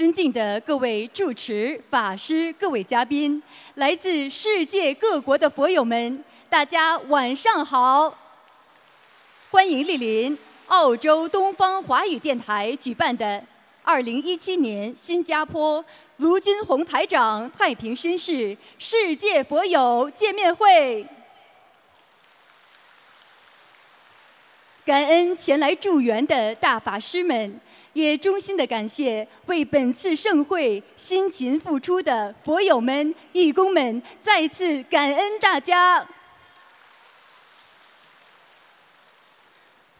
尊敬的各位主持、法师、各位嘉宾，来自世界各国的佛友们，大家晚上好！欢迎莅临澳洲东方华语电台举办的2017年新加坡卢军宏台长太平绅士世界佛友见面会。感恩前来助缘的大法师们。也衷心的感谢为本次盛会辛勤付出的佛友们、义工们，再次感恩大家。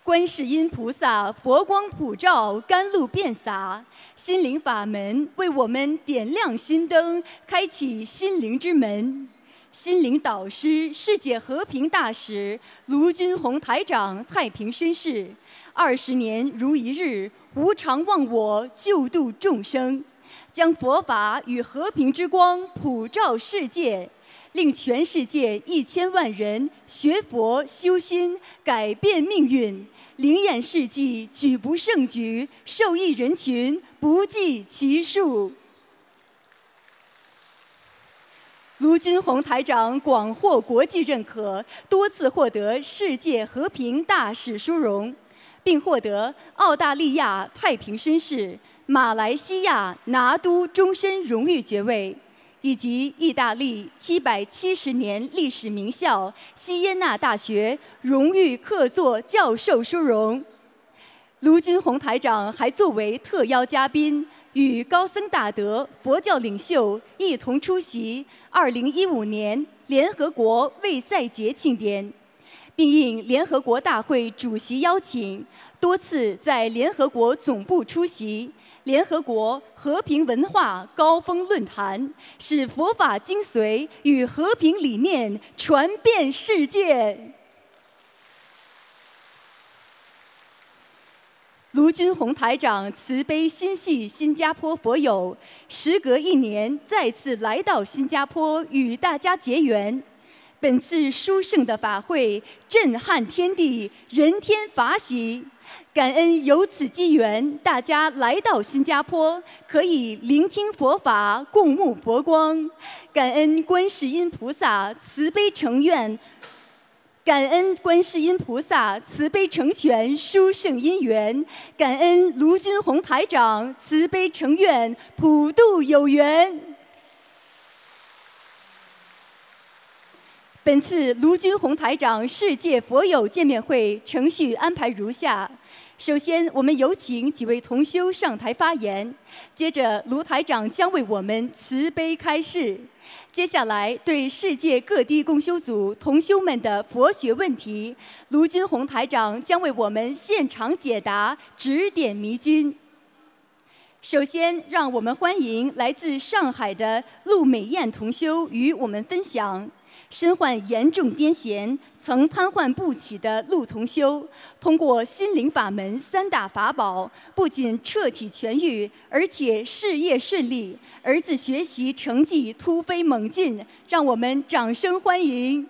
观世音菩萨佛光普照，甘露遍洒，心灵法门为我们点亮心灯，开启心灵之门。心灵导师、世界和平大使卢军宏台长，太平绅士。二十年如一日，无常忘我，救度众生，将佛法与和平之光普照世界，令全世界一千万人学佛修心，改变命运。灵验事迹举不胜举，受益人群不计其数。卢军宏台长广获国际认可，多次获得世界和平大使殊荣。并获得澳大利亚太平绅士、马来西亚拿督终身荣誉爵位，以及意大利七百七十年历史名校西耶纳大学荣誉客座教授殊荣。卢军宏台长还作为特邀嘉宾，与高僧大德、佛教领袖一同出席2015年联合国卫赛节庆典。并应联合国大会主席邀请，多次在联合国总部出席联合国和平文化高峰论坛，使佛法精髓与和平理念传遍世界。卢军宏台长慈悲心系新加坡佛友，时隔一年再次来到新加坡与大家结缘。本次殊胜的法会震撼天地，人天法喜。感恩有此机缘，大家来到新加坡，可以聆听佛法，共沐佛光。感恩观世音菩萨慈悲成愿，感恩观世音菩萨慈悲成全殊胜因缘，感恩卢军宏台长慈悲成愿，普度有缘。本次卢军宏台长世界佛友见面会程序安排如下：首先，我们有请几位同修上台发言；接着，卢台长将为我们慈悲开示；接下来，对世界各地共修组同修们的佛学问题，卢军宏台长将为我们现场解答，指点迷津。首先，让我们欢迎来自上海的陆美艳同修与我们分享。身患严重癫痫、曾瘫痪不起的陆同修，通过心灵法门三大法宝，不仅彻底痊愈，而且事业顺利，儿子学习成绩突飞猛进，让我们掌声欢迎！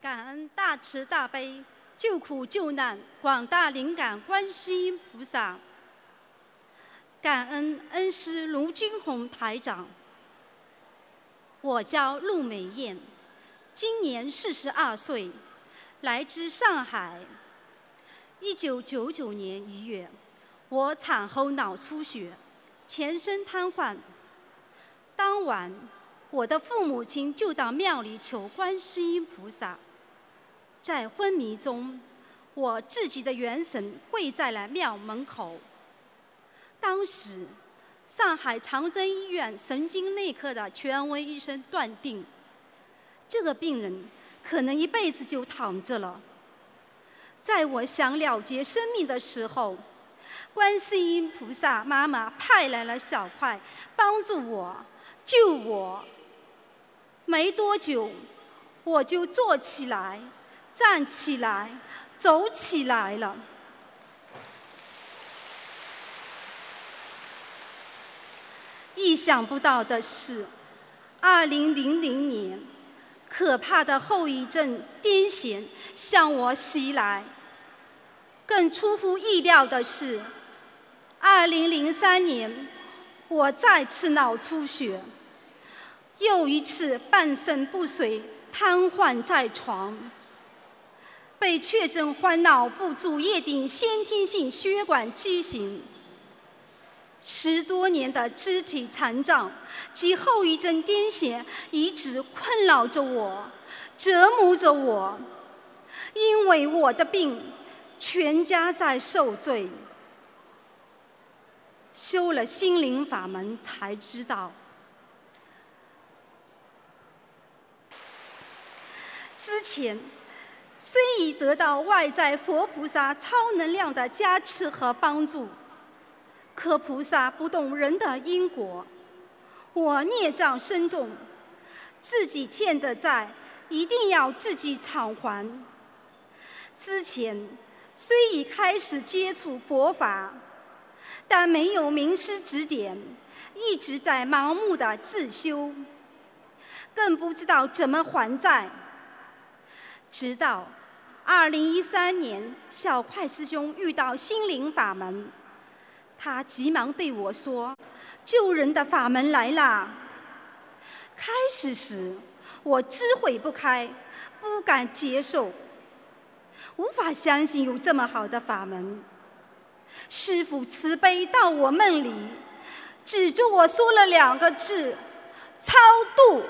感恩大慈大悲、救苦救难广大灵感观世音菩萨。感恩恩师卢军宏台长。我叫陆美艳，今年四十二岁，来自上海。一九九九年一月，我产后脑出血，全身瘫痪。当晚，我的父母亲就到庙里求观世音菩萨。在昏迷中，我自己的元神跪在了庙门口。当时，上海长征医院神经内科的权威医生断定，这个病人可能一辈子就躺着了。在我想了结生命的时候，观世音菩萨妈妈派来了小块，帮助我，救我。没多久，我就坐起来、站起来、走起来了。意想不到的是，2000年，可怕的后遗症——癫痫向我袭来。更出乎意料的是，2003年我再次脑出血，又一次半身不遂，瘫痪在床，被确诊患脑部主叶顶先天性血管畸形。十多年的肢体残障及后遗症癫痫一直困扰着我，折磨着我。因为我的病，全家在受罪。修了心灵法门才知道，之前虽已得到外在佛菩萨超能量的加持和帮助。可菩萨不懂人的因果，我孽障深重，自己欠的债一定要自己偿还。之前虽已开始接触佛法，但没有名师指点，一直在盲目的自修，更不知道怎么还债。直到二零一三年，小快师兄遇到心灵法门。他急忙对我说：“救人的法门来了。”开始时，我知悔不开，不敢接受，无法相信有这么好的法门。师父慈悲到我梦里，指着我说了两个字：“超度。”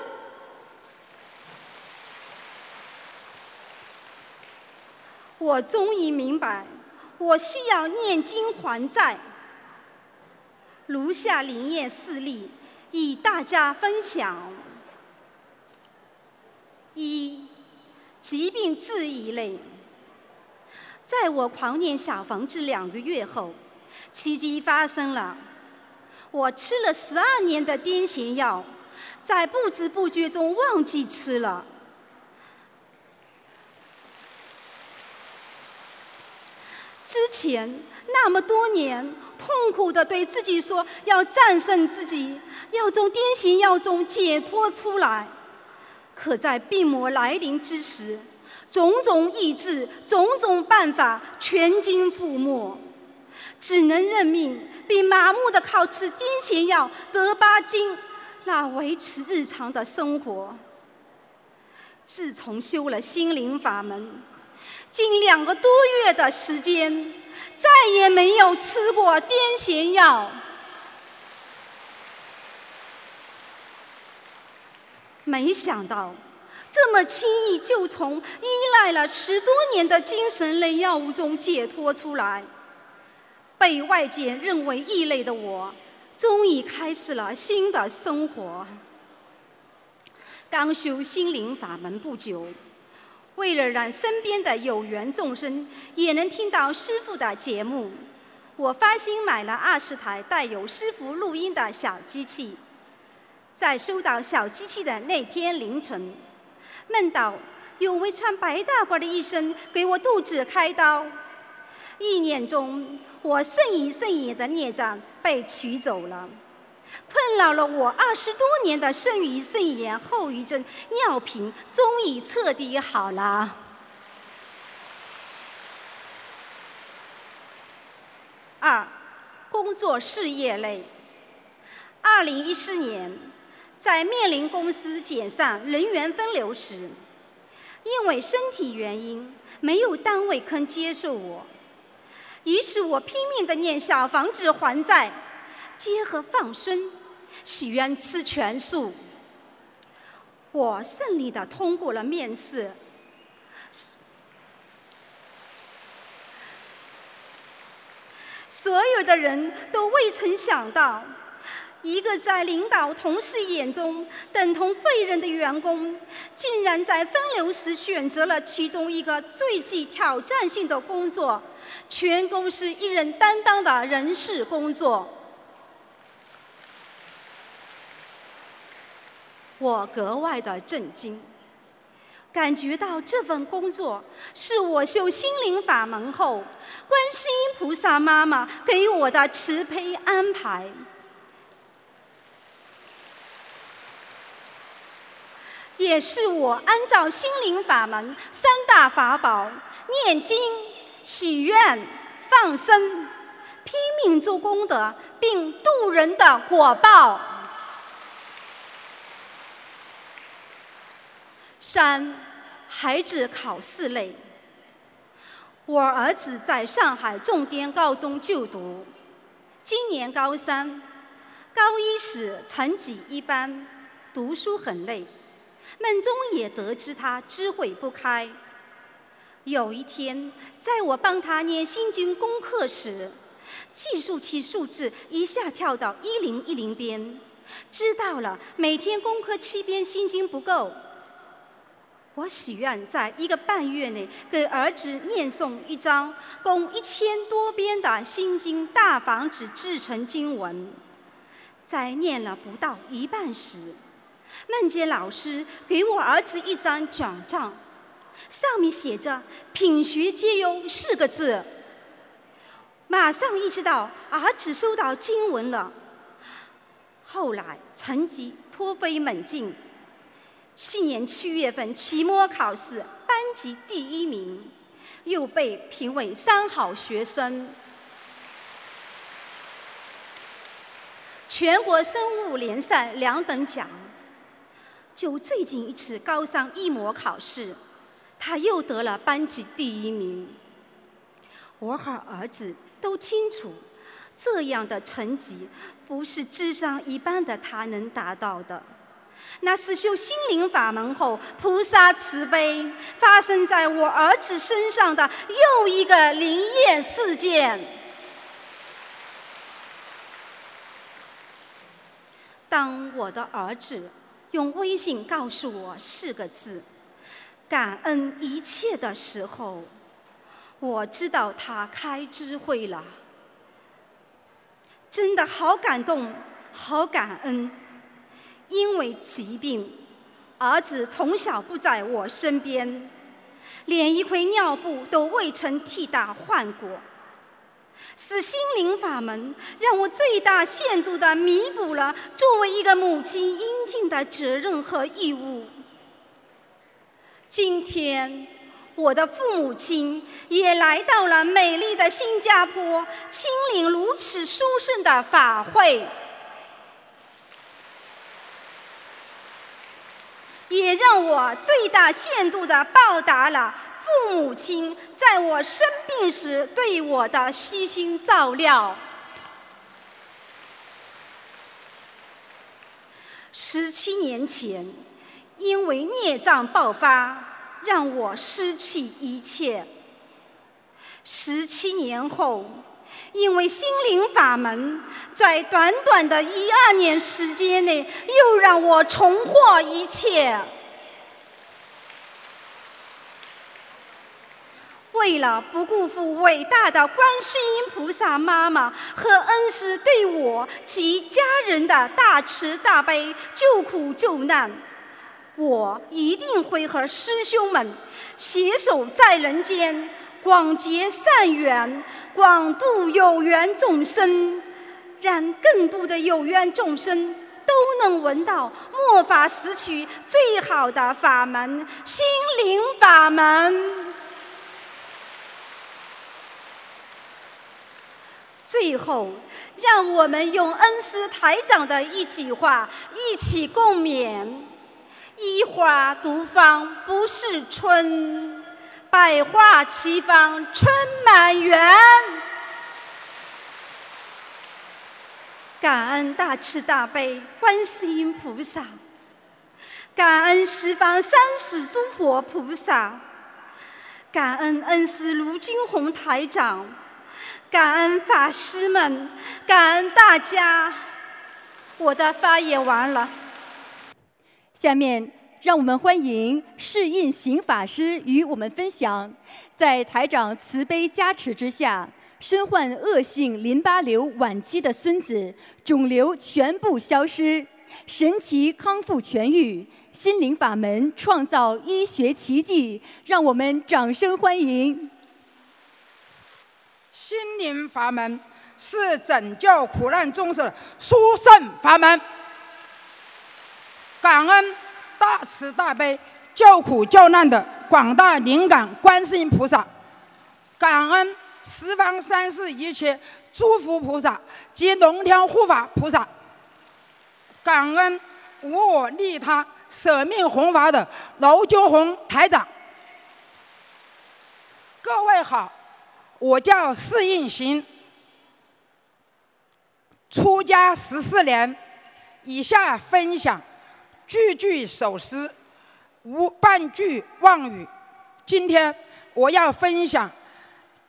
我终于明白，我需要念经还债。如下灵验事例，与大家分享：一、疾病治愈类。在我狂念小房子两个月后，奇迹发生了。我吃了十二年的癫痫药，在不知不觉中忘记吃了。之前那么多年。痛苦地对自己说：“要战胜自己，要从癫痫药中解脱出来。”可在病魔来临之时，种种意志、种种办法全军覆没，只能认命，并麻木地靠吃癫痫药德巴金来维持日常的生活。自从修了心灵法门，近两个多月的时间。再也没有吃过癫痫药。没想到，这么轻易就从依赖了十多年的精神类药物中解脱出来。被外界认为异类的我，终于开始了新的生活。刚修心灵法门不久。为了让身边的有缘众生也能听到师父的节目，我发心买了二十台带有师父录音的小机器。在收到小机器的那天凌晨，梦到有位穿白大褂的医生给我肚子开刀。意念中，我甚矣甚矣的孽障被取走了。困扰了我二十多年的肾盂肾炎后遗症尿频，终于彻底好了。二，工作事业类。二零一四年，在面临公司减上人员分流时，因为身体原因，没有单位肯接受我，于是我拼命的念小房子还债。结合放生，许愿吃全素。我顺利的通过了面试。所有的人都未曾想到，一个在领导同事眼中等同废人的员工，竟然在分流时选择了其中一个最具挑战性的工作——全公司一人担当的人事工作。我格外的震惊，感觉到这份工作是我修心灵法门后，观世音菩萨妈妈给我的慈悲安排，也是我按照心灵法门三大法宝——念经、许愿、放生、拼命做功德，并度人的果报。三，孩子考试累。我儿子在上海重点高中就读，今年高三，高一时成绩一般，读书很累。梦中也得知他智慧不开。有一天，在我帮他念心经功课时，计数器数字一下跳到一零一零边，知道了每天功课七遍心经不够。我许愿在一个半月内给儿子念诵一张共一千多篇的《心经大房子》制成经文，在念了不到一半时，梦见老师给我儿子一张奖状，上面写着“品学兼优”四个字。马上意识到儿子收到经文了。后来成绩突飞猛进。去年七月份期末考试班级第一名，又被评为三好学生。全国生物联赛两等奖。就最近一次高三一模考试，他又得了班级第一名。我和儿子都清楚，这样的成绩不是智商一般的他能达到的。那是修心灵法门后，菩萨慈悲发生在我儿子身上的又一个灵验事件。当我的儿子用微信告诉我四个字“感恩一切”的时候，我知道他开智慧了。真的好感动，好感恩。因为疾病，儿子从小不在我身边，连一块尿布都未曾替他换过。是心灵法门让我最大限度地弥补了作为一个母亲应尽的责任和义务。今天，我的父母亲也来到了美丽的新加坡，亲临如此殊胜的法会。也让我最大限度地报答了父母亲在我生病时对我的悉心照料。十七年前，因为孽障爆发，让我失去一切；十七年后，因为心灵法门，在短短的一二年时间内，又让我重获一切。为了不辜负伟大的观世音菩萨妈妈和恩师对我及家人的大慈大悲、救苦救难，我一定会和师兄们携手在人间。广结善缘，广度有缘众生，让更多的有缘众生都能闻到末法时期最好的法门——心灵法门。最后，让我们用恩师台长的一句话一起共勉：“一花独放不是春。”百花齐放春满园，感恩大慈大悲观世音菩萨，感恩十方三世诸佛菩萨，感恩恩师卢金宏台长，感恩法师们，感恩大家。我的发言完了，下面。让我们欢迎释印行法师与我们分享，在台长慈悲加持之下，身患恶性淋巴瘤晚期的孙子肿瘤全部消失，神奇康复痊愈，心灵法门创造医学奇迹，让我们掌声欢迎！心灵法门是拯救苦难众生殊胜法门，感恩。大慈大悲、救苦救难的广大灵感观世音菩萨，感恩十方三世一切诸佛菩萨及龙天护法菩萨，感恩无我利他舍命弘法的娄军红台长。各位好，我叫释应行，出家十四年，以下分享句句首诗，无半句妄语。今天我要分享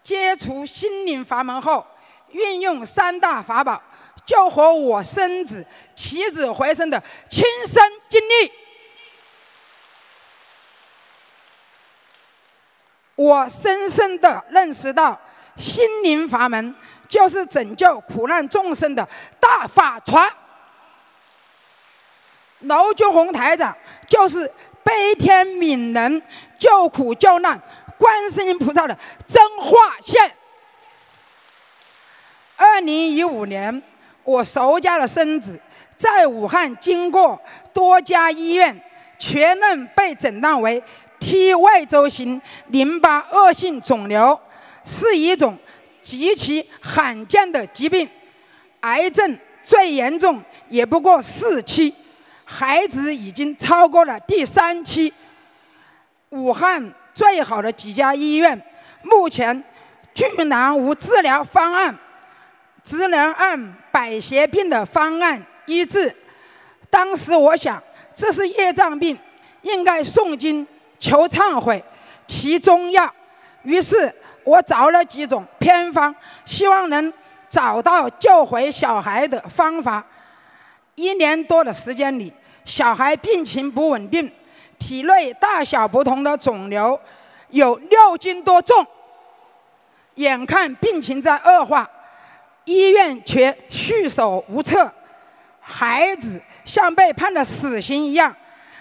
接触心灵法门后，运用三大法宝救活我孙子起死回生的亲身经历。我深深的认识到，心灵法门就是拯救苦难众生的大法船。娄军宏台长就是悲天悯人、救苦救难观世音菩萨的真化现。二零一五年，我熟家的孙子在武汉经过多家医院，确认被诊断为。T 外周型淋巴恶性肿瘤是一种极其罕见的疾病，癌症最严重也不过四期，孩子已经超过了第三期。武汉最好的几家医院目前居然无治疗方案，只能按百邪病的方案医治。当时我想，这是业障病，应该诵经。求忏悔，其中药。于是我找了几种偏方，希望能找到救回小孩的方法。一年多的时间里，小孩病情不稳定，体内大小不同的肿瘤有六斤多重，眼看病情在恶化，医院却束手无策，孩子像被判了死刑一样，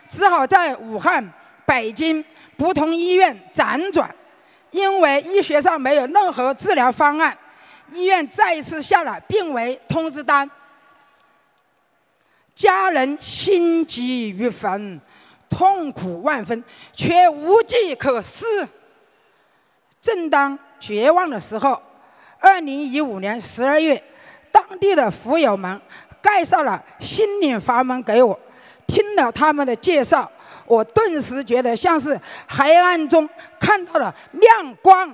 只好在武汉。北京不同医院辗转，因为医学上没有任何治疗方案，医院再一次下了病危通知单。家人心急如焚，痛苦万分，却无计可施。正当绝望的时候，二零一五年十二月，当地的福友们介绍了心灵法门给我，听了他们的介绍。我顿时觉得像是黑暗中看到了亮光。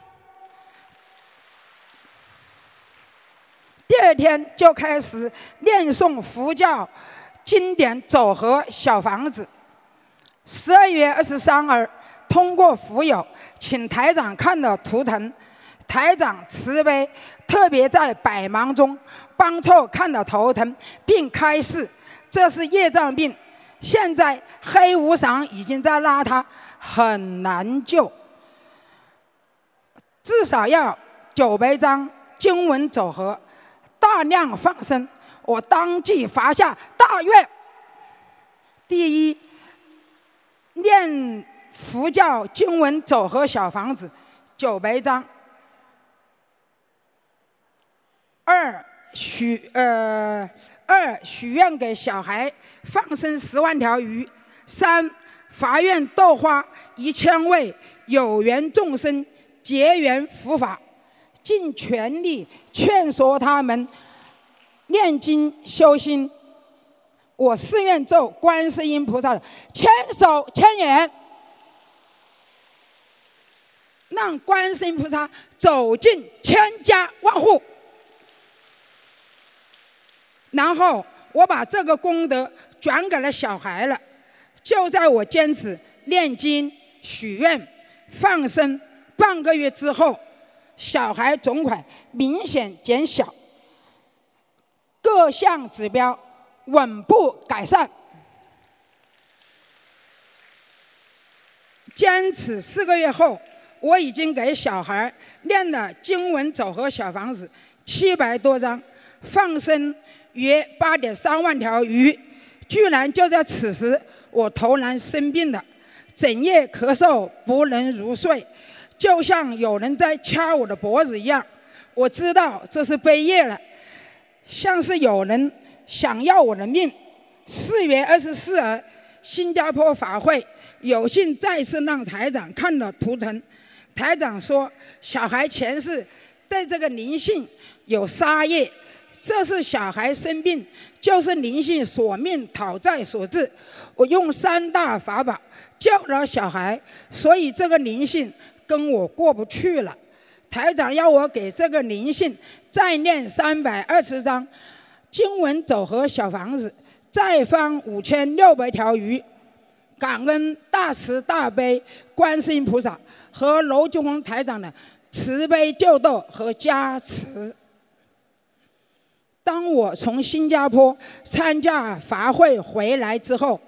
第二天就开始念诵佛教经典组合小房子。十二月二十三日，通过福友请台长看了图腾，台长慈悲，特别在百忙中帮凑看了头疼，并开示这是业障病。现在黑无常已经在拉他，很难救。至少要九百张经文组合，大量放生。我当即发下大愿：第一，念佛教经文走合小房子九百张；二许呃。二许愿给小孩放生十万条鱼，三发愿度化一千位有缘众生结缘佛法，尽全力劝说他们念经修心。我誓愿做观世音菩萨的千手千眼，让观世音菩萨走进千家万户。然后我把这个功德转给了小孩了。就在我坚持念经、许愿、放生半个月之后，小孩总款明显减小，各项指标稳步改善。坚持四个月后，我已经给小孩念了经文组合小房子七百多张，放生。约八点三万条鱼，居然就在此时，我突然生病了，整夜咳嗽，不能入睡，就像有人在掐我的脖子一样。我知道这是背业了，像是有人想要我的命。四月二十四日，新加坡法会有幸再次让台长看了图腾，台长说，小孩前世对这个灵性有杀业，这是小孩生病，就是灵性索命讨债所致。我用三大法宝救了小孩，所以这个灵性跟我过不去了。台长要我给这个灵性再念三百二十张经文走合小房子，再放五千六百条鱼，感恩大慈大悲观世音菩萨。和娄俊宏台长的慈悲救度和加持。当我从新加坡参加法会回来之后，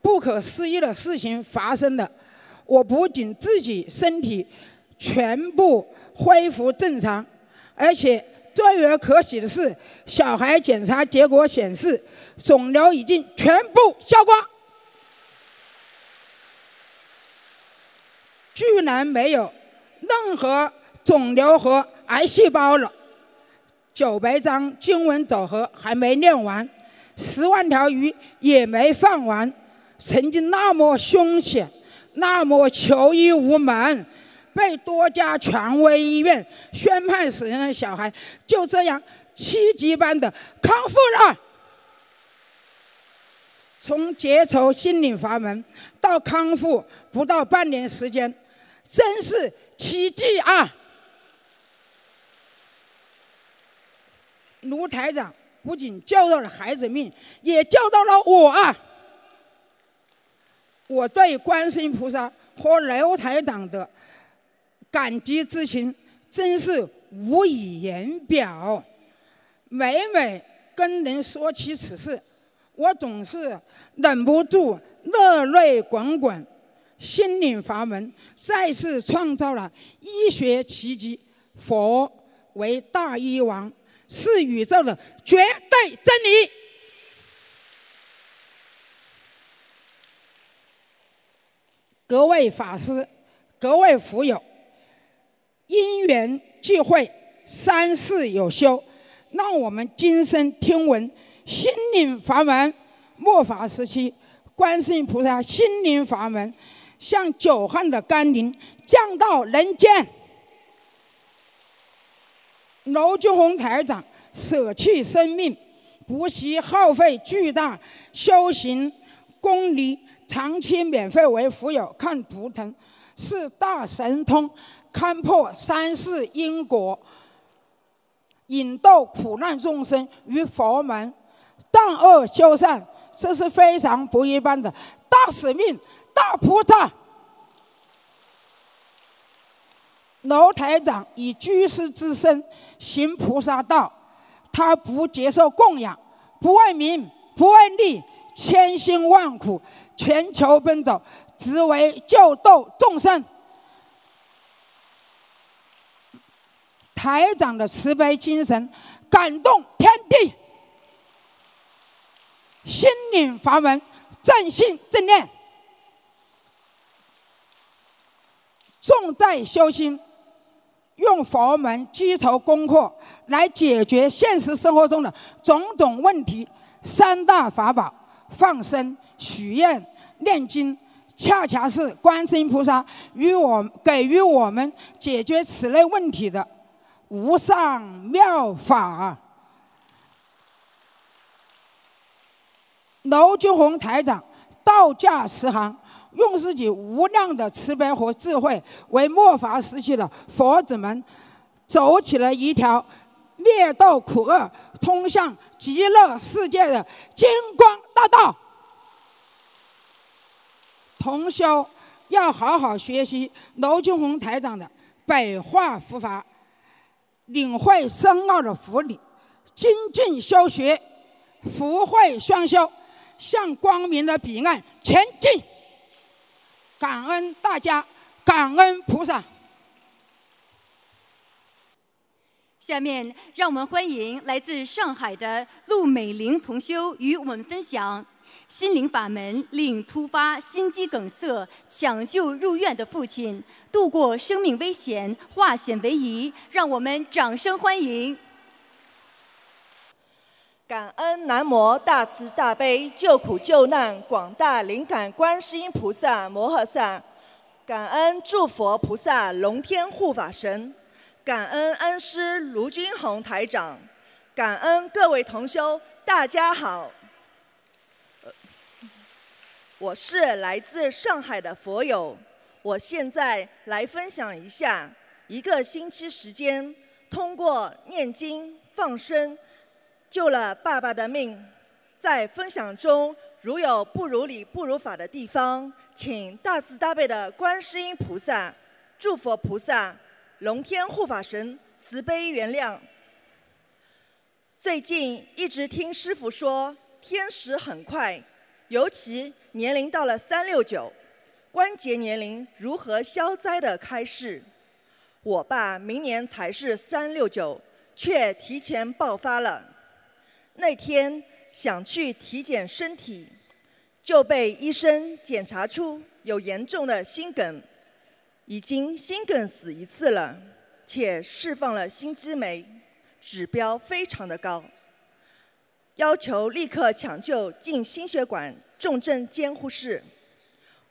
不可思议的事情发生了。我不仅自己身体全部恢复正常，而且最为可喜的是，小孩检查结果显示，肿瘤已经全部消光。居然没有任何肿瘤和癌细胞了。九百张经文组合还没念完，十万条鱼也没放完。曾经那么凶险、那么求医无门、被多家权威医院宣判死人的小孩，就这样奇迹般的康复了。从结仇心灵法门到康复，不到半年时间。真是奇迹啊！卢台长不仅救到了孩子命，也救到了我啊！我对观世音菩萨和刘台长的感激之情真是无以言表。每每跟人说起此事，我总是忍不住热泪滚滚。心灵法门再次创造了医学奇迹，佛为大医王，是宇宙的绝对真理。各位法师，各位福友，因缘际会，三世有修，让我们今生听闻心灵法门末法时期，观世音菩萨心灵法门。像久旱的甘霖降到人间。娄俊宏台长舍弃生命，不惜耗费巨大修行功力，长期免费为福友看图腾，是大神通，看破三世因果，引导苦难众生于佛门，断恶修善，这是非常不一般的大使命。大菩萨，楼台长以居士之身行菩萨道，他不接受供养，不为名，不为利，千辛万苦，全球奔走，只为救度众生。台长的慈悲精神感动天地，心领法门正信正念。重在修心，用佛门基础功课来解决现实生活中的种种问题。三大法宝：放生、许愿、念经，恰恰是观世音菩萨与我给予我们解决此类问题的无上妙法。娄俊宏台长，道驾慈航。用自己无量的慈悲和智慧，为末法时期的佛子们走起了一条灭道苦厄、通向极乐世界的金光大道。同修要好好学习娄俊宏台长的白话佛法，领会深奥的佛理，精进修学，福慧双修，向光明的彼岸前进。感恩大家，感恩菩萨。下面让我们欢迎来自上海的陆美玲同修与我们分享心灵法门，令突发心肌梗塞抢救入院的父亲度过生命危险，化险为夷。让我们掌声欢迎。感恩南无大慈大悲救苦救难广大灵感观世音菩萨摩诃萨，感恩诸佛菩萨、龙天护法神，感恩恩师卢军宏台长，感恩各位同修，大家好。我是来自上海的佛友，我现在来分享一下一个星期时间，通过念经放生，救了爸爸的命。在分享中，如有不如理、不如法的地方，请大慈大悲的观世音菩萨、诸佛菩萨、龙天护法神慈悲原谅。最近一直听师傅说，天时很快，尤其年龄到了三六九，关节年龄如何消灾的开示。我爸明年才是三六九，却提前爆发了。那天想去体检身体，就被医生检查出有严重的心梗，已经心梗死一次了，且释放了心肌酶，指标非常的高，要求立刻抢救进心血管重症监护室。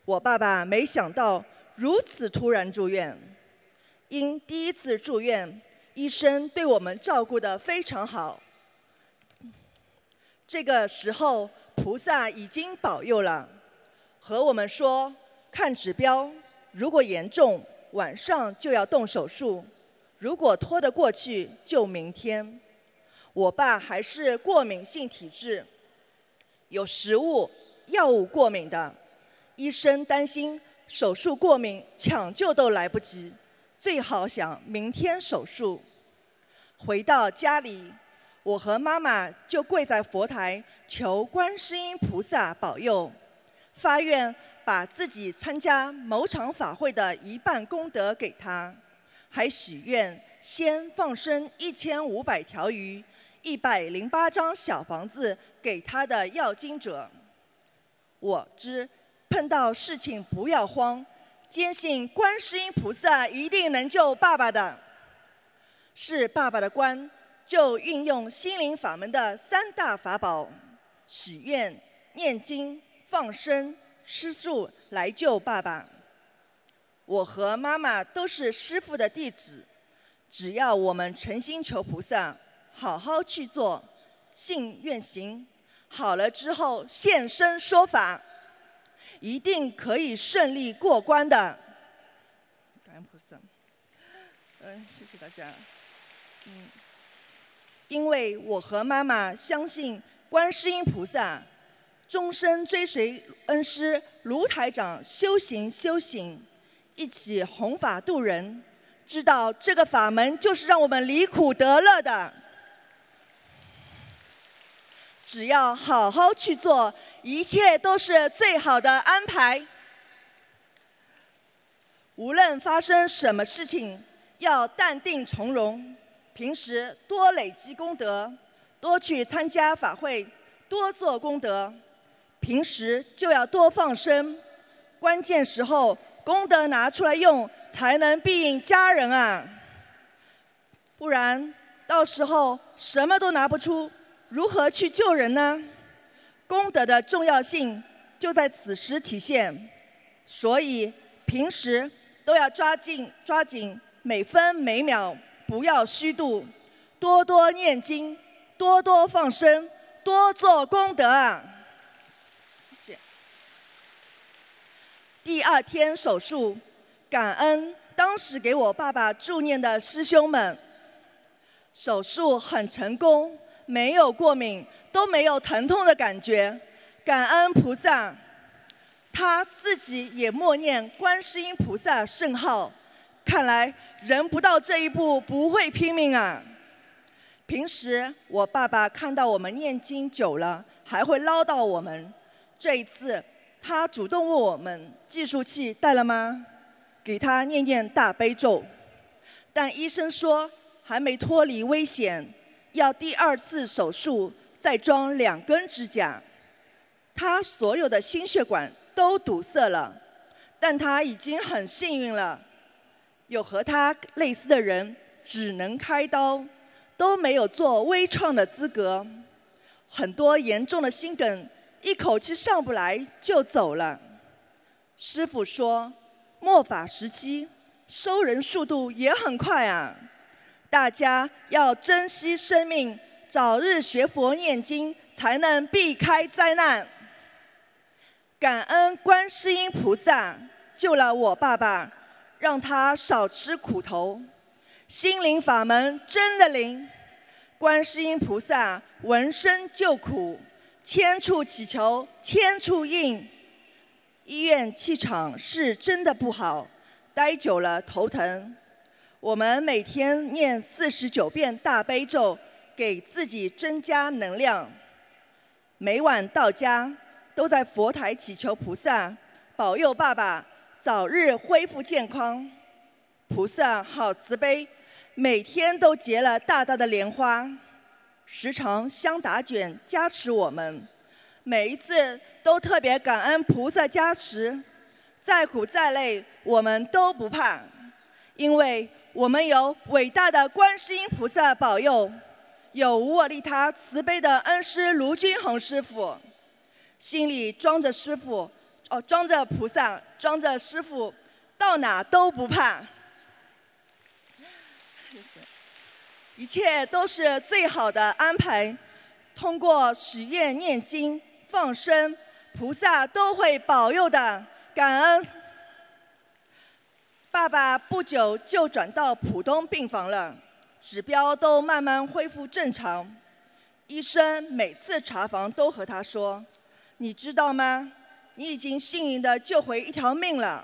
我爸爸没想到如此突然住院，因第一次住院，医生对我们照顾得非常好。这个时候，菩萨已经保佑了，和我们说看指标，如果严重，晚上就要动手术；如果拖得过去，就明天。我爸还是过敏性体质，有食物、药物过敏的，医生担心手术过敏，抢救都来不及，最好想明天手术。回到家里。我和妈妈就跪在佛台求观世音菩萨保佑，发愿把自己参加某场法会的一半功德给他，还许愿先放生一千五百条鱼、一百零八张小房子给他的要经者。我知碰到事情不要慌，坚信观世音菩萨一定能救爸爸的，是爸爸的关。就运用心灵法门的三大法宝：许愿、念经、放生、吃素来救爸爸。我和妈妈都是师父的弟子，只要我们诚心求菩萨，好好去做，信愿行，好了之后现身说法，一定可以顺利过关的。感恩菩萨。嗯，谢谢大家。嗯。因为我和妈妈相信观世音菩萨，终身追随恩师卢台长修行修行，一起弘法度人，知道这个法门就是让我们离苦得乐的。只要好好去做，一切都是最好的安排。无论发生什么事情，要淡定从容。平时多累积功德，多去参加法会，多做功德。平时就要多放生，关键时候功德拿出来用，才能庇应家人啊！不然到时候什么都拿不出，如何去救人呢？功德的重要性就在此时体现，所以平时都要抓紧抓紧每分每秒。不要虚度，多多念经，多多放生，多做功德啊！谢谢。第二天手术，感恩当时给我爸爸助念的师兄们。手术很成功，没有过敏，都没有疼痛的感觉。感恩菩萨，他自己也默念观世音菩萨圣号。看来人不到这一步不会拼命啊！平时我爸爸看到我们念经久了，还会唠叨我们。这一次他主动问我们计数器带了吗？给他念念大悲咒。但医生说还没脱离危险，要第二次手术再装两根支架。他所有的心血管都堵塞了，但他已经很幸运了。有和他类似的人，只能开刀，都没有做微创的资格。很多严重的心梗，一口气上不来就走了。师傅说，末法时期，收人速度也很快啊！大家要珍惜生命，早日学佛念经，才能避开灾难。感恩观世音菩萨救了我爸爸，让他少吃苦头。心灵法门真的灵，观世音菩萨闻声救苦，千处祈求千处应。医院气场是真的不好，待久了头疼。我们每天念四十九遍大悲咒，给自己增加能量。每晚到家。都在佛台祈求菩萨保佑爸爸早日恢复健康。菩萨好慈悲，每天都结了大大的莲花，时常香打卷加持我们。每一次都特别感恩菩萨加持，再苦再累我们都不怕，因为我们有伟大的观世音菩萨保佑，有无我利他慈悲的恩师卢军宏师傅。心里装着师傅，哦，装着菩萨，装着师傅，到哪都不怕。一切都是最好的安排。通过许愿、念经、放生，菩萨都会保佑的。感恩。爸爸不久就转到普通病房了，指标都慢慢恢复正常。医生每次查房都和他说。你知道吗？你已经幸运的救回一条命了，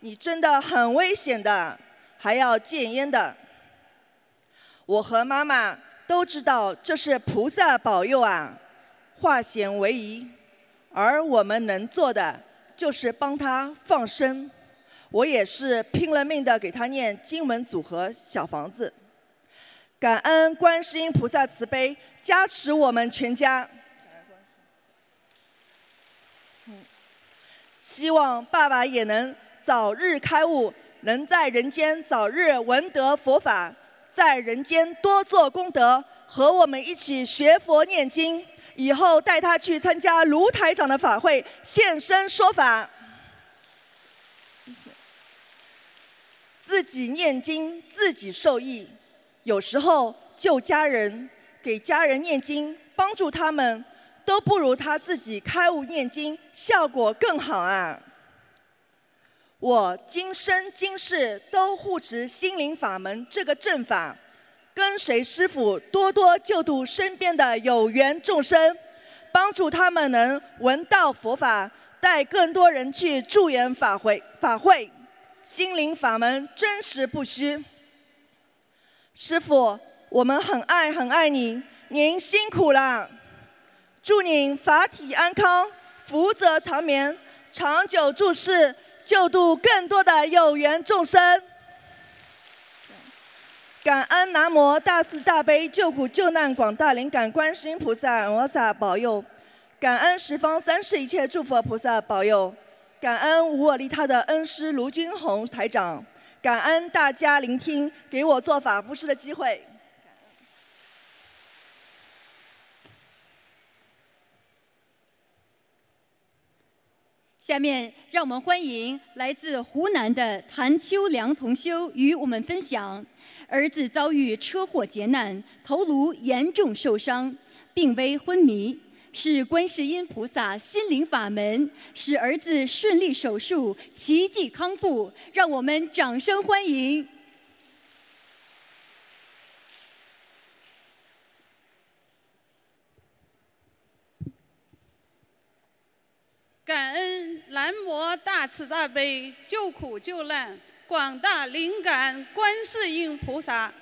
你真的很危险的，还要戒烟的。我和妈妈都知道这是菩萨保佑啊，化险为夷，而我们能做的就是帮他放生。我也是拼了命的给他念经文组合小房子，感恩观世音菩萨慈悲加持我们全家。希望爸爸也能早日开悟，能在人间早日闻得佛法，在人间多做功德，和我们一起学佛念经。以后带他去参加卢台长的法会，现身说法。自己念经，自己受益。有时候救家人，给家人念经，帮助他们。都不如他自己开悟念经效果更好啊！我今生今世都护持心灵法门这个正法，跟随师父多多救度身边的有缘众生，帮助他们能闻到佛法，带更多人去助缘法会。法会，心灵法门真实不虚。师父，我们很爱很爱您，您辛苦了。祝您法体安康，福泽长眠，长久住世，救度更多的有缘众生。感恩南无大慈大悲救苦救难广大灵感观世音菩萨摩萨保佑，感恩十方三世一切诸佛菩萨保佑，感恩无我利他的恩师卢军宏台长，感恩大家聆听，给我做法布施的机会。下面让我们欢迎来自湖南的谭秋良同修与我们分享：儿子遭遇车祸劫难，头颅严重受伤，病危昏迷，是观世音菩萨心灵法门使儿子顺利手术，奇迹康复。让我们掌声欢迎。感恩南无大慈大悲救苦救难广大灵感观世音菩萨，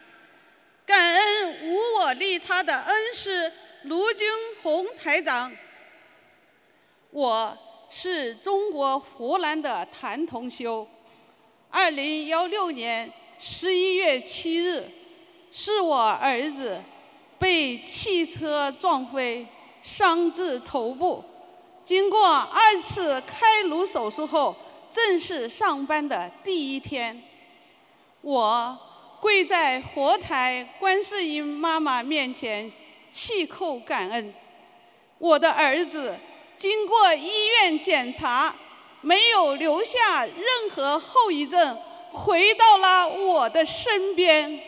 感恩无我利他的恩师卢军红台长。我是中国湖南的谭同修，二零幺六年十一月七日，是我儿子被汽车撞飞，伤至头部。经过二次开颅手术后，正式上班的第一天，我跪在佛台观世音妈妈面前泣叩感恩。我的儿子经过医院检查，没有留下任何后遗症，回到了我的身边。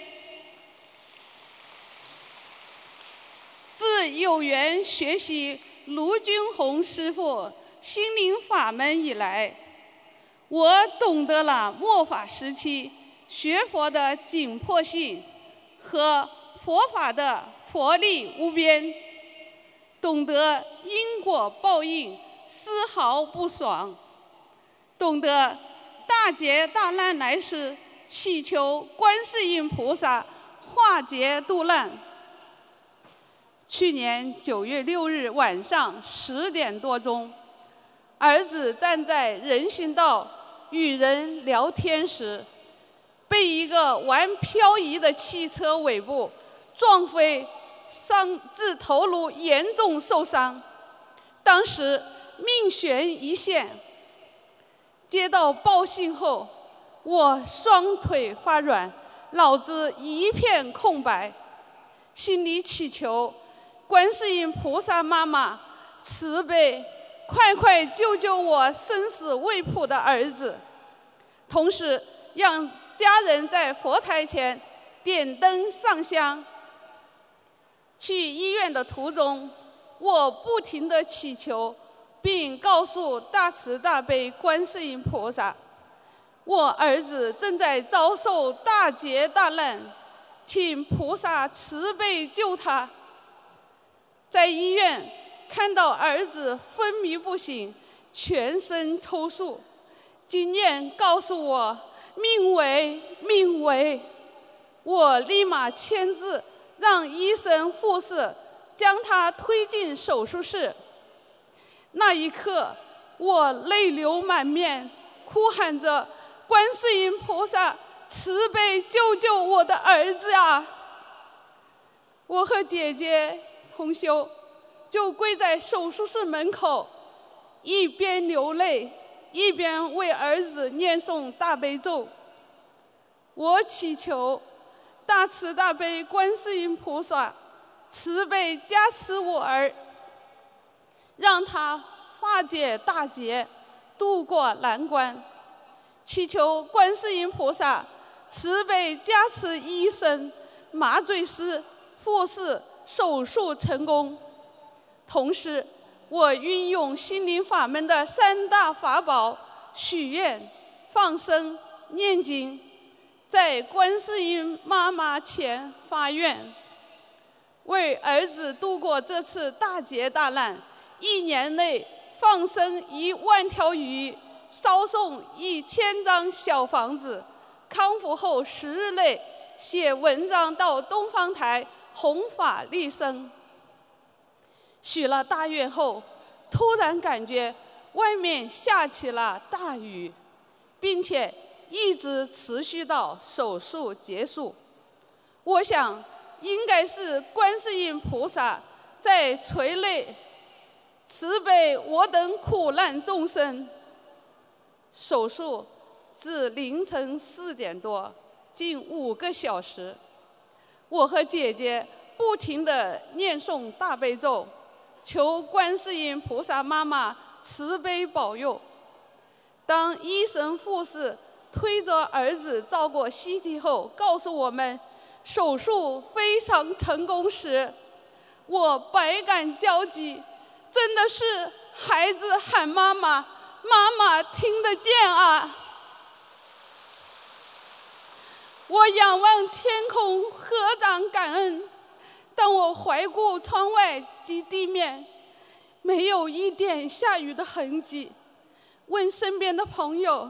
自有缘学习卢军红师傅心灵法门以来，我懂得了末法时期学佛的紧迫性和佛法的佛力无边，懂得因果报应丝毫不爽。懂得大劫大难来时，祈求观世音菩萨化劫度难。去年九月六日晚上十点多钟，儿子站在人行道与人聊天时，被一个玩漂移的汽车尾部撞飞，伤致头颅严重受伤，当时命悬一线。接到报信后，我双腿发软，脑子一片空白，心里祈求观世音菩萨妈妈慈悲，快快救救我生死未卜的儿子。同时，让家人在佛台前点灯上香。去医院的途中，我不停地祈求。并告诉大慈大悲观世音菩萨，我儿子正在遭受大劫大难，请菩萨慈悲救他。在医院看到儿子昏迷不醒，全身抽搐，经验告诉我命危命危，我立马签字让医生护士将他推进手术室。那一刻，我泪流满面，哭喊着：“观世音菩萨，慈悲救救我的儿子啊！”我和姐姐同修就跪在手术室门口，一边流泪，一边为儿子念诵大悲咒。我祈求大慈大悲观世音菩萨慈悲加持我儿。让他化解大劫，渡过难关，祈求观世音菩萨慈悲加持医生、麻醉师、护士手术成功。同时，我运用心灵法门的三大法宝：许愿、放生、念经，在观世音妈妈前发愿，为儿子度过这次大劫大难。一年内放生一万条鱼，烧送一千张小房子，康复后十日内写文章到东方台弘法利生。许了大愿后，突然感觉外面下起了大雨，并且一直持续到手术结束。我想，应该是观世音菩萨在垂泪。慈悲我等苦难众生。手术至凌晨四点多，近五个小时，我和姐姐不停地念诵大悲咒，求观世音菩萨妈妈慈悲保佑。当医生护士推着儿子照过 CT 后，告诉我们手术非常成功时，我百感交集。真的是孩子喊妈妈，妈妈听得见啊！我仰望天空，合掌感恩。当我怀顾窗外及地面，没有一点下雨的痕迹。问身边的朋友，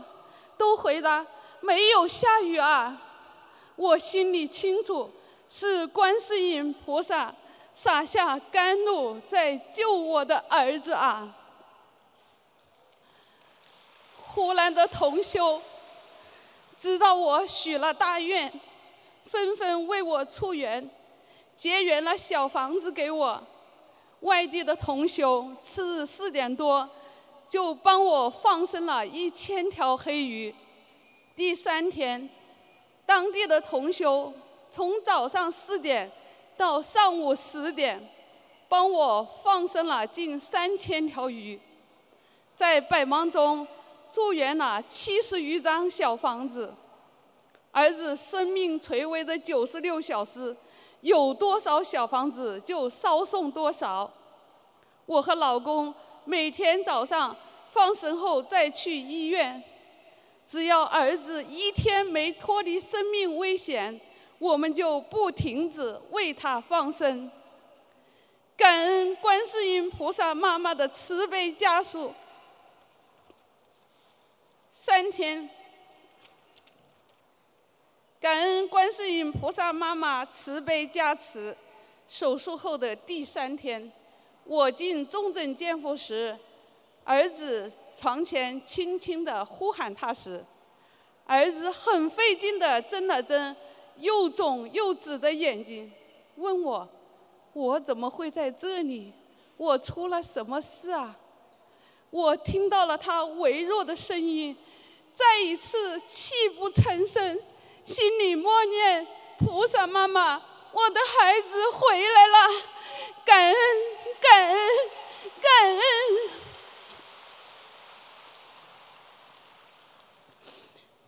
都回答没有下雨啊。我心里清楚，是观世音菩萨。洒下甘露，在救我的儿子啊！湖南的同修知道我许了大愿，纷纷为我出缘，结缘了小房子给我。外地的同修次日四点多就帮我放生了一千条黑鱼。第三天，当地的同修从早上四点。到上午十点，帮我放生了近三千条鱼。在百忙中住院了七十余张小房子。儿子生命垂危的九十六小时，有多少小房子就烧送多少。我和老公每天早上放生后再去医院，只要儿子一天没脱离生命危险，我们就不停止为他放生。感恩观世音菩萨妈妈的慈悲加速。三天。感恩观世音菩萨妈妈慈悲加持，手术后的第三天，我进重症监护室，儿子床前轻轻地呼喊他时，儿子很费劲地睁了睁又肿又紫的眼睛，问我：“我怎么会在这里？我出了什么事啊？”我听到了他微弱的声音，再一次泣不成声。心里默念：“菩萨妈妈，我的孩子回来了，感恩，感恩，感恩。”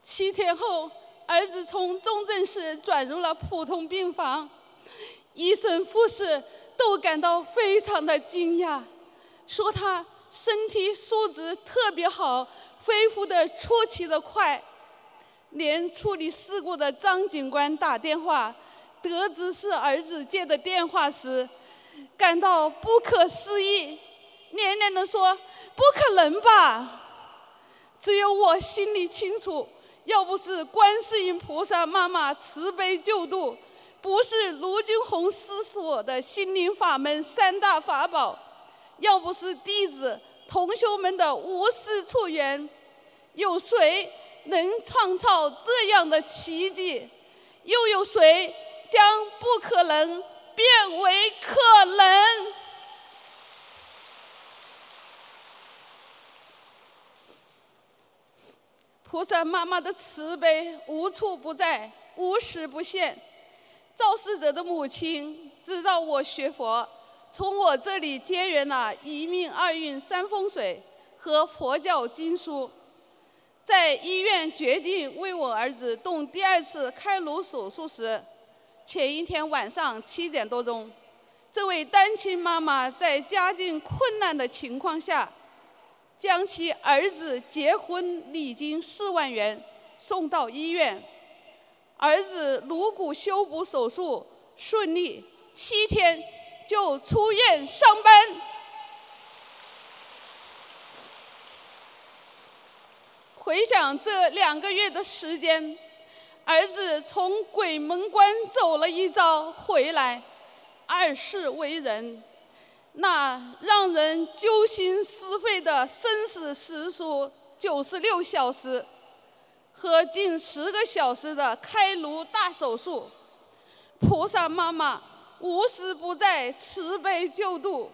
七天后，儿子从重症室转入了普通病房，医生、护士都感到非常的惊讶，说他身体素质特别好，恢复的出奇的快。连处理事故的张警官打电话，得知是儿子接的电话时，感到不可思议，连连的说：“不可能吧！”只有我心里清楚，要不是观世音菩萨妈妈慈悲救度，不是卢军红师所的心灵法门三大法宝，要不是弟子同修们的无私出援，有谁？能创造这样的奇迹，又有谁将不可能变为可能？菩萨妈妈的慈悲无处不在，无时不现。肇事者的母亲知道我学佛，从我这里结缘了一命二运三风水和佛教经书。在医院决定为我儿子动第二次开颅手术时，前一天晚上七点多钟，这位单亲妈妈在家境困难的情况下，将其儿子结婚礼金四万元送到医院，儿子颅骨修补手术顺利，七天就出院上班。回想这两个月的时间，儿子从鬼门关走了一遭回来，二世为人，那让人揪心撕肺的生死时速九十六小时，和近十个小时的开颅大手术，菩萨妈妈无时不在慈悲救度。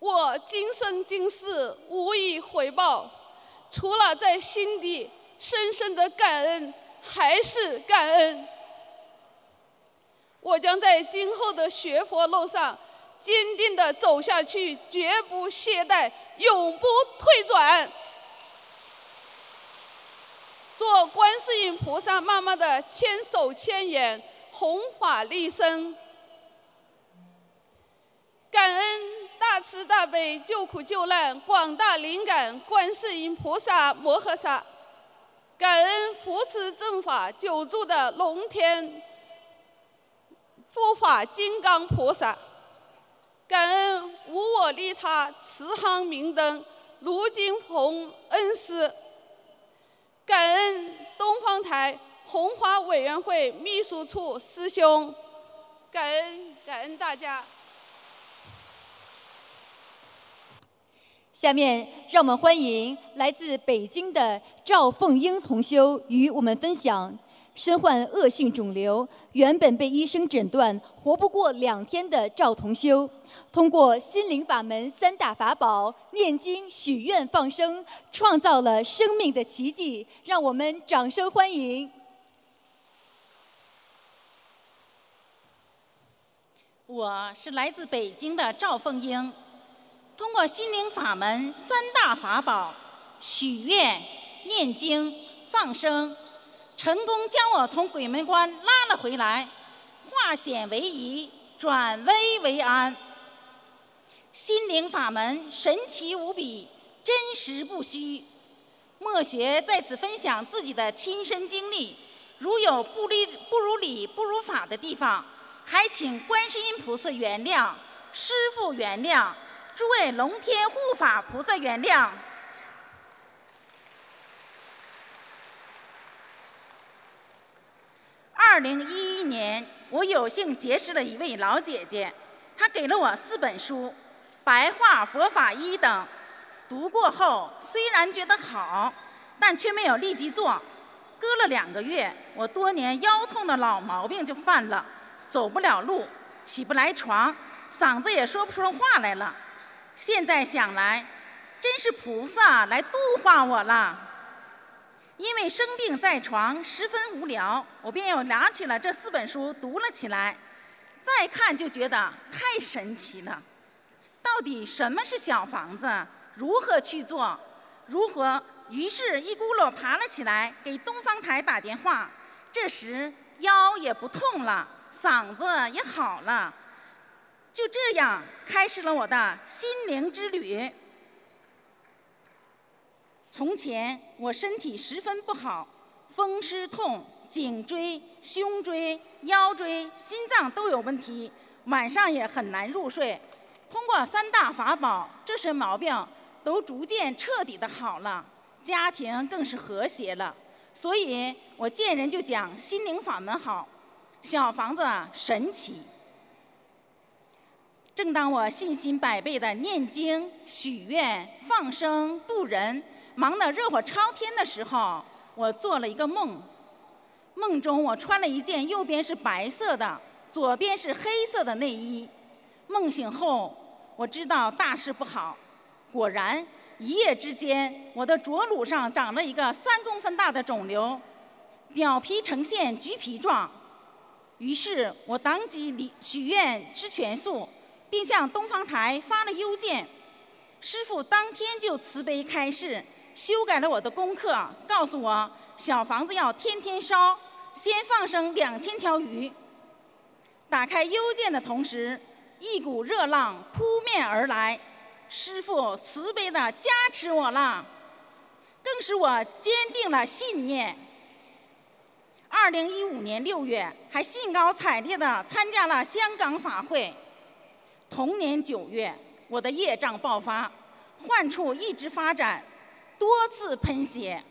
我今生今世无以回报，除了在心底深深的感恩，还是感恩。我将在今后的学佛路上坚定地走下去，绝不懈怠，永不退转。做观世音菩萨妈妈的千手千眼，弘法利生。感恩。大慈大悲救苦救难广大灵感观世音菩萨摩诃萨，感恩扶持正法久住的龙天护法金刚菩萨，感恩无我利他慈航明灯卢金红恩师，感恩东方台红花委员会秘书处师兄，感恩感恩大家。下面让我们欢迎来自北京的赵凤英同修与我们分享：身患恶性肿瘤，原本被医生诊断活不过两天的赵同修，通过心灵法门三大法宝——念经、许愿、放生，创造了生命的奇迹。让我们掌声欢迎！我是来自北京的赵凤英。通过心灵法门三大法宝——许愿、念经、放生，成功将我从鬼门关拉了回来，化险为夷，转危为安。心灵法门神奇无比，真实不虚。墨学在此分享自己的亲身经历，如有不理、不如理、不如法的地方，还请观世音菩萨原谅，师父原谅，诸位龙天护法菩萨原谅。二零一一年，我有幸结识了一位老姐姐，她给了我四本书，《白话佛法一》等。读过后，虽然觉得好，但却没有立即做。隔了两个月，我多年腰痛的老毛病就犯了，走不了路，起不来床，嗓子也说不出话来了。现在想来，真是菩萨来度化我了。因为生病在床，十分无聊，我便又拿起了这四本书读了起来。再看就觉得太神奇了。到底什么是小房子？如何去做？如何？于是，一咕噜爬了起来，给东方台打电话。这时腰也不痛了，嗓子也好了。就这样，开始了我的心灵之旅。从前我身体十分不好，风湿痛，颈椎、胸椎、腰椎、心脏都有问题，晚上也很难入睡。通过三大法宝，这些毛病。都逐渐彻底的好了，家庭更是和谐了，所以我见人就讲心灵法门好，小房子神奇。正当我信心百倍的念经、许愿、放生、渡人，忙得热火朝天的时候，我做了一个梦，梦中我穿了一件右边是白色的，左边是黑色的内衣。梦醒后，我知道大事不好。果然，一夜之间，我的左乳上长了一个三公分大的肿瘤，表皮呈现橘皮状。于是我当即立许愿吃全素，并向东方台发了邮件。师傅当天就慈悲开示，修改了我的功课，告诉我小房子要天天烧，先放生两千条鱼。打开邮件的同时，一股热浪扑面而来。师傅慈悲的加持我了，更使我坚定了信念。二零一五年六月，还兴高采烈的参加了香港法会。同年九月，我的业障爆发，患处一直发展，多次喷血，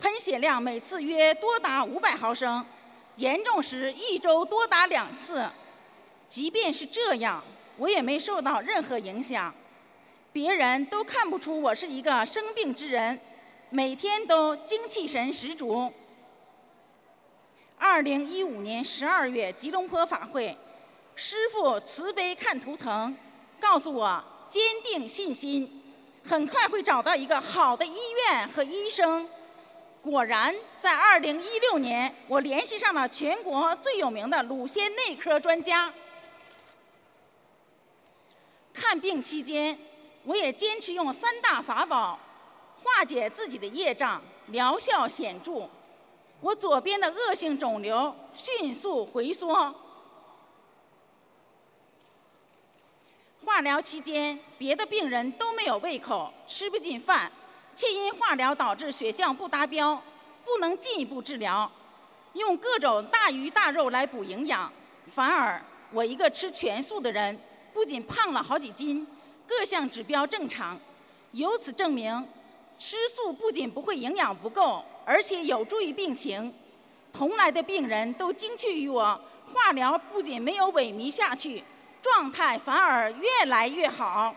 喷血量每次约多达五百毫升，严重时一周多达两次。即便是这样，我也没受到任何影响。别人都看不出我是一个生病之人，每天都精气神十足。二零一五年十二月吉隆坡法会，师傅慈悲看图腾，告诉我坚定信心，很快会找到一个好的医院和医生。果然，在二零一六年，我联系上了全国最有名的乳腺内科专家。看病期间。我也坚持用三大法宝化解自己的业障，疗效显著。我左边的恶性肿瘤迅速回缩。化疗期间，别的病人都没有胃口，吃不进饭，却因化疗导致血象不达标，不能进一步治疗，用各种大鱼大肉来补营养，反而我一个吃全素的人，不仅胖了好几斤。各项指标正常，由此证明，吃素不仅不会营养不够，而且有助于病情。同来的病人都惊奇于我，化疗不仅没有萎靡下去，状态反而越来越好。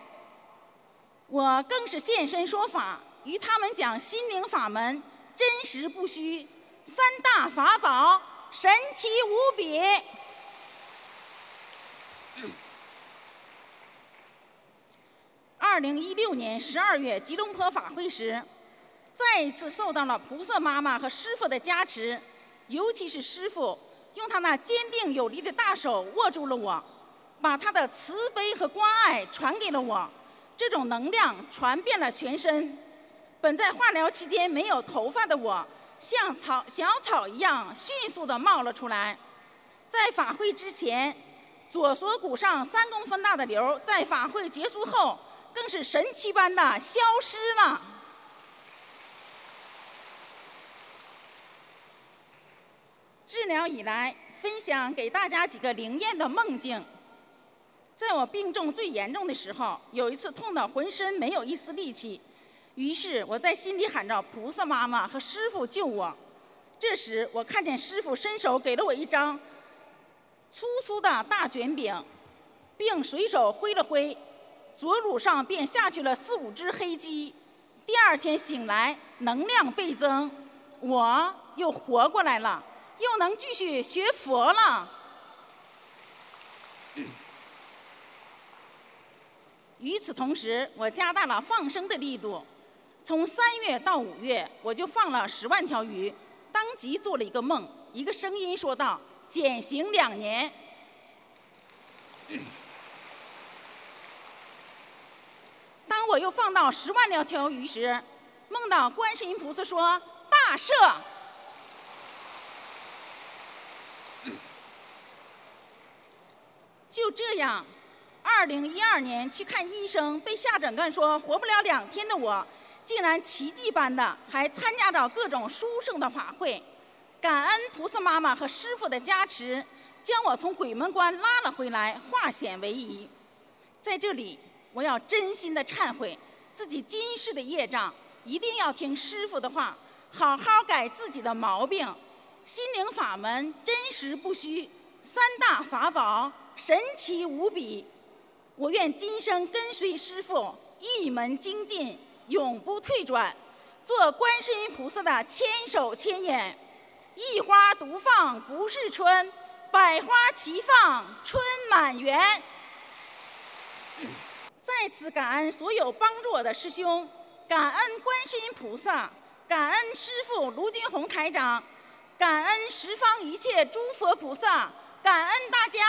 我更是现身说法，与他们讲心灵法门，真实不虚，三大法宝神奇无比。二零一六年十二月吉隆坡法会时，再一次受到了菩萨妈妈和师傅的加持，尤其是师傅用他那坚定有力的大手握住了我，把他的慈悲和关爱传给了我，这种能量传遍了全身。本在化疗期间没有头发的我，像草小草一样迅速的冒了出来。在法会之前，左锁骨上三公分大的瘤，在法会结束后，更是神奇般的消失了。治疗以来，分享给大家几个灵验的梦境。在我病重最严重的时候，有一次痛得浑身没有一丝力气，于是我在心里喊着“菩萨妈妈和师傅救我”。这时，我看见师傅伸手给了我一张粗粗的大卷饼，并随手挥了挥，左乳上便下去了四五只黑鸡。第二天醒来，能量倍增，我又活过来了。又能继续学佛了。与此同时，我加大了放生的力度。从三月到五月，我就放了十万条鱼。当即做了一个梦，一个声音说道：“减刑两年。”当我又放到十万条条鱼时，梦到观世音菩萨说：“大赦。”就这样，二零一二年去看医生，被下诊断说活不了两天的我，竟然奇迹般的还参加着各种殊胜的法会，感恩菩萨妈妈和师傅的加持，将我从鬼门关拉了回来，化险为夷。在这里，我要真心的忏悔自己今世的业障，一定要听师傅的话，好好改自己的毛病。心灵法门真实不虚，三大法宝。神奇无比，我愿今生跟随师父一门精进，永不退转，做观世音菩萨的千手千眼。一花独放不是春，百花齐放春满园。再次感恩所有帮助我的师兄，感恩观世音菩萨，感恩师父卢军宏台长，感恩十方一切诸佛菩萨，感恩大家。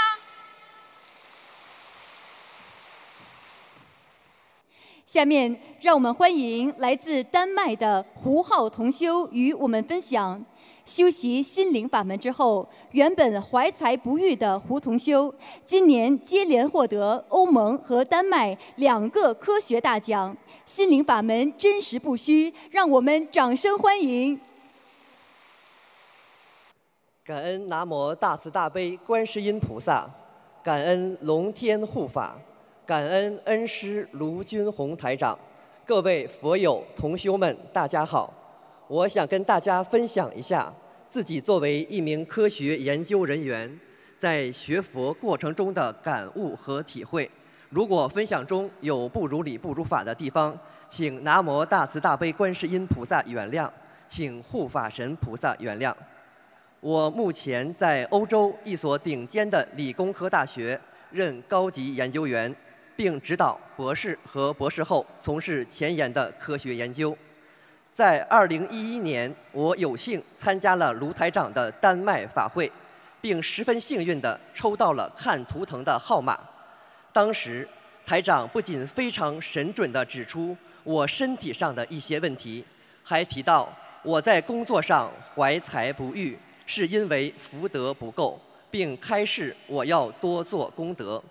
下面让我们欢迎来自丹麦的胡浩同修与我们分享修习心灵法门之后，原本怀才不遇的胡同修，今年接连获得欧盟和丹麦两个科学大奖。心灵法门真实不虚，让我们掌声欢迎！感恩南无大慈大悲观世音菩萨，感恩龙天护法。感恩恩师卢军宏台长，各位佛友同修们，大家好！我想跟大家分享一下自己作为一名科学研究人员，在学佛过程中的感悟和体会。如果分享中有不如理、不如法的地方，请南无大慈大悲观世音菩萨原谅，请护法神菩萨原谅。我目前在欧洲一所顶尖的理工科大学任高级研究员。并指导博士和博士后从事前沿的科学研究。在2011年，我有幸参加了卢台长的丹麦法会，并十分幸运地抽到了看图腾的号码。当时，台长不仅非常神准地指出我身体上的一些问题，还提到我在工作上怀才不遇，是因为福德不够，并开示我要多做功德。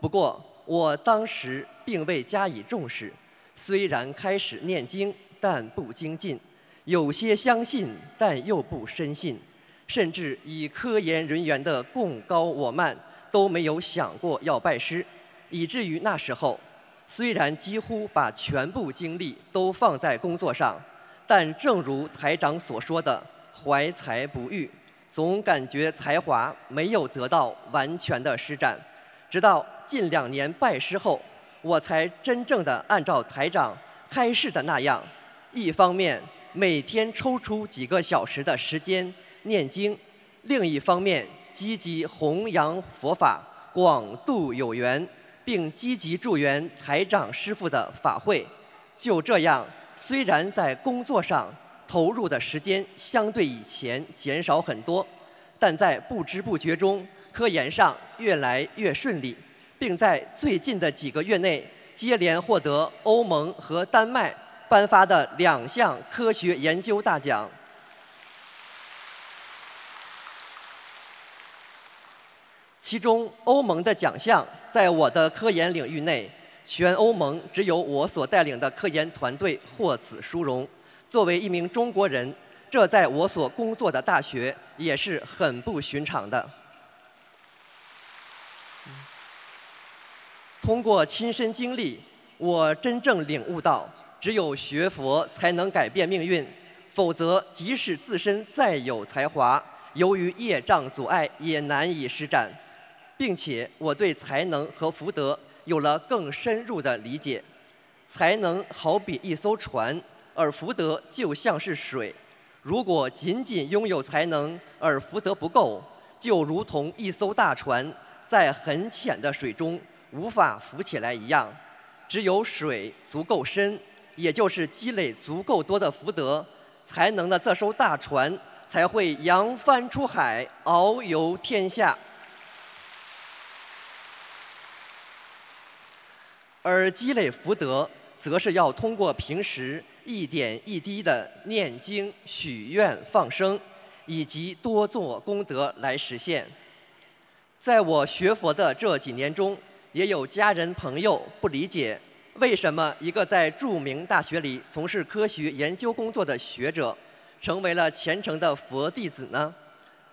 不过，我当时并未加以重视，虽然开始念经，但不精进，有些相信，但又不深信，甚至以科研人员的贡高我慢，都没有想过要拜师，以至于那时候，虽然几乎把全部精力都放在工作上，但正如台长所说的，怀才不遇，总感觉才华没有得到完全的施展，直到。近两年拜师后，我才真正的按照台长开示的那样，一方面每天抽出几个小时的时间念经，另一方面积极弘扬佛法，广度有缘，并积极助缘台长师傅的法会。就这样，虽然在工作上投入的时间相对以前减少很多，但在不知不觉中，科研上越来越顺利。并在最近的几个月内接连获得欧盟和丹麦颁发的两项科学研究大奖。其中，欧盟的奖项在我的科研领域内，全欧盟只有我所带领的科研团队获此殊荣。作为一名中国人，这在我所工作的大学也是很不寻常的。通过亲身经历，我真正领悟到，只有学佛才能改变命运，否则即使自身再有才华，由于业障阻碍，也难以施展。并且我对才能和福德有了更深入的理解。才能好比一艘船，而福德就像是水。如果仅仅拥有才能而福德不够，就如同一艘大船在很浅的水中无法浮起来一样。只有水足够深，也就是积累足够多的福德，才能的这艘大船才会扬帆出海，遨游天下。而积累福德，则是要通过平时一点一滴的念经、许愿、放生，以及多做功德来实现。在我学佛的这几年中，也有家人朋友不理解，为什么一个在著名大学里从事科学研究工作的学者，成为了虔诚的佛弟子呢？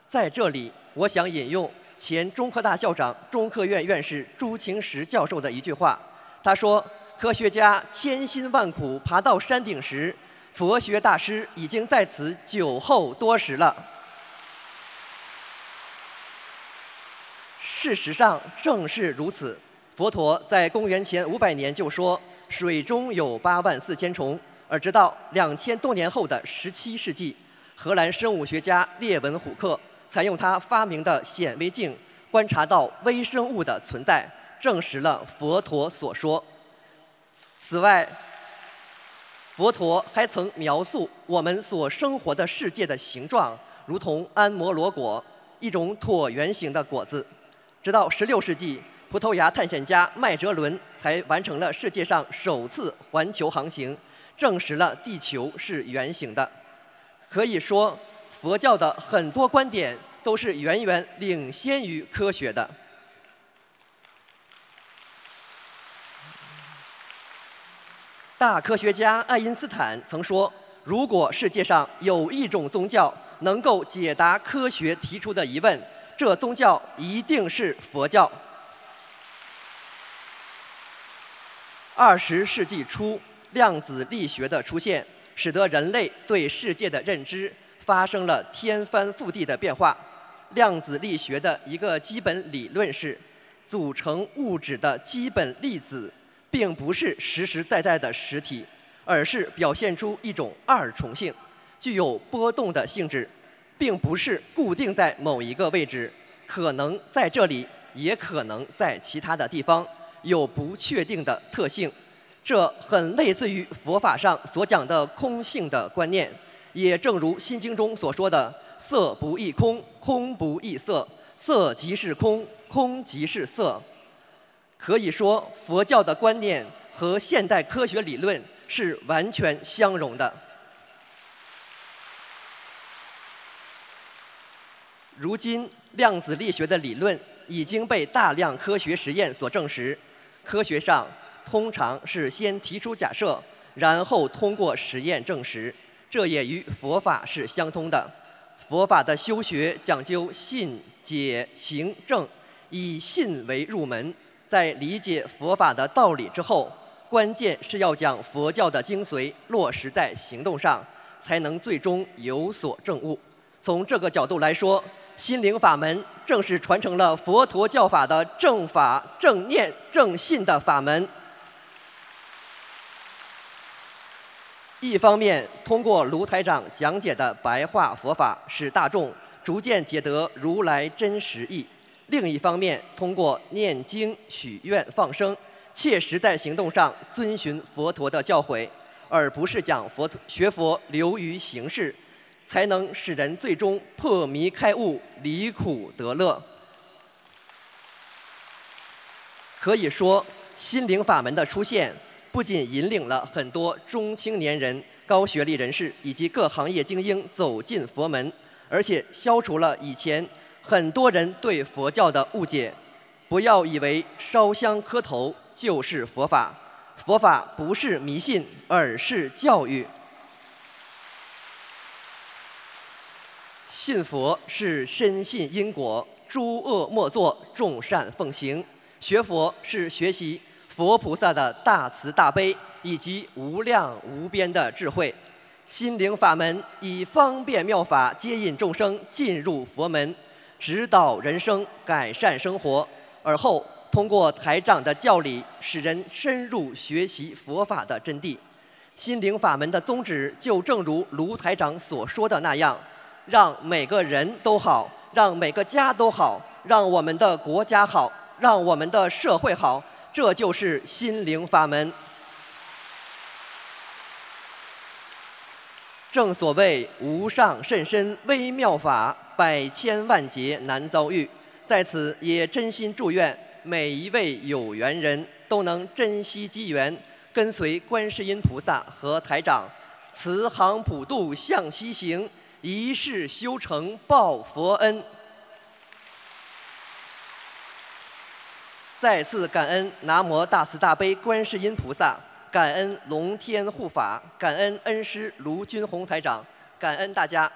在这里，我想引用前中科大校长、中科院院士朱清时教授的一句话。他说：“科学家千辛万苦爬到山顶时，佛学大师已经在此久候多时了。”事实上正是如此。佛陀在公元前五百年就说：“水中有八万四千虫。”而直到两千多年后的十七世纪，荷兰生物学家列文虎克采用他发明的显微镜，观察到微生物的存在。证实了佛陀所说。此外，佛陀还曾描述我们所生活的世界的形状，如同安摩罗果，一种椭圆形的果子。直到16世纪，葡萄牙探险家麦哲伦才完成了世界上首次环球航行，证实了地球是圆形的。可以说，佛教的很多观点都是远远领先于科学的。大科学家爱因斯坦曾说：“如果世界上有一种宗教能够解答科学提出的疑问，这宗教一定是佛教。”二十世纪初，量子力学的出现，使得人类对世界的认知发生了天翻覆地的变化。量子力学的一个基本理论是：组成物质的基本粒子。并不是实实在在的实体，而是表现出一种二重性，具有波动的性质，并不是固定在某一个位置，可能在这里，也可能在其他的地方，有不确定的特性。这很类似于佛法上所讲的空性的观念，也正如《心经》中所说的“色不异空，空不异色，色即是空，空即是色”。可以说，佛教的观念和现代科学理论是完全相容的。如今，量子力学的理论已经被大量科学实验所证实。科学上通常是先提出假设，然后通过实验证实，这也与佛法是相通的。佛法的修学讲究信、解、行、证，以信为入门。在理解佛法的道理之后，关键是要将佛教的精髓落实在行动上，才能最终有所证悟。从这个角度来说，心灵法门正是传承了佛陀教法的正法、正念、正信的法门。一方面，通过卢台长讲解的白话佛法，使大众逐渐解得如来真实义。另一方面，通过念经、许愿、放生，切实在行动上遵循佛陀的教诲，而不是讲佛学佛流于形式，才能使人最终破迷开悟、离苦得乐。可以说，心灵法门的出现，不仅引领了很多中青年人、高学历人士以及各行业精英走进佛门，而且消除了以前很多人对佛教的误解。不要以为烧香磕头就是佛法，佛法不是迷信，而是教育。信佛是深信因果，诸恶莫作，众善奉行。学佛是学习佛菩萨的大慈大悲以及无量无边的智慧。心灵法门以方便妙法接引众生进入佛门，指导人生，改善生活。而后通过台长的教理，使人深入学习佛法的真谛。心灵法门的宗旨就正如卢台长所说的那样，让每个人都好，让每个家都好，让我们的国家好，让我们的社会好，这就是心灵法门。正所谓无上甚深微妙法，百千万劫难遭遇。在此也真心祝愿每一位有缘人都能珍惜机缘，跟随观世音菩萨和台长，慈航普渡向西行，一世修成报佛恩。再次感恩南无大慈大悲观世音菩萨，感恩龙天护法，感恩恩师卢军宏台长，感恩大家。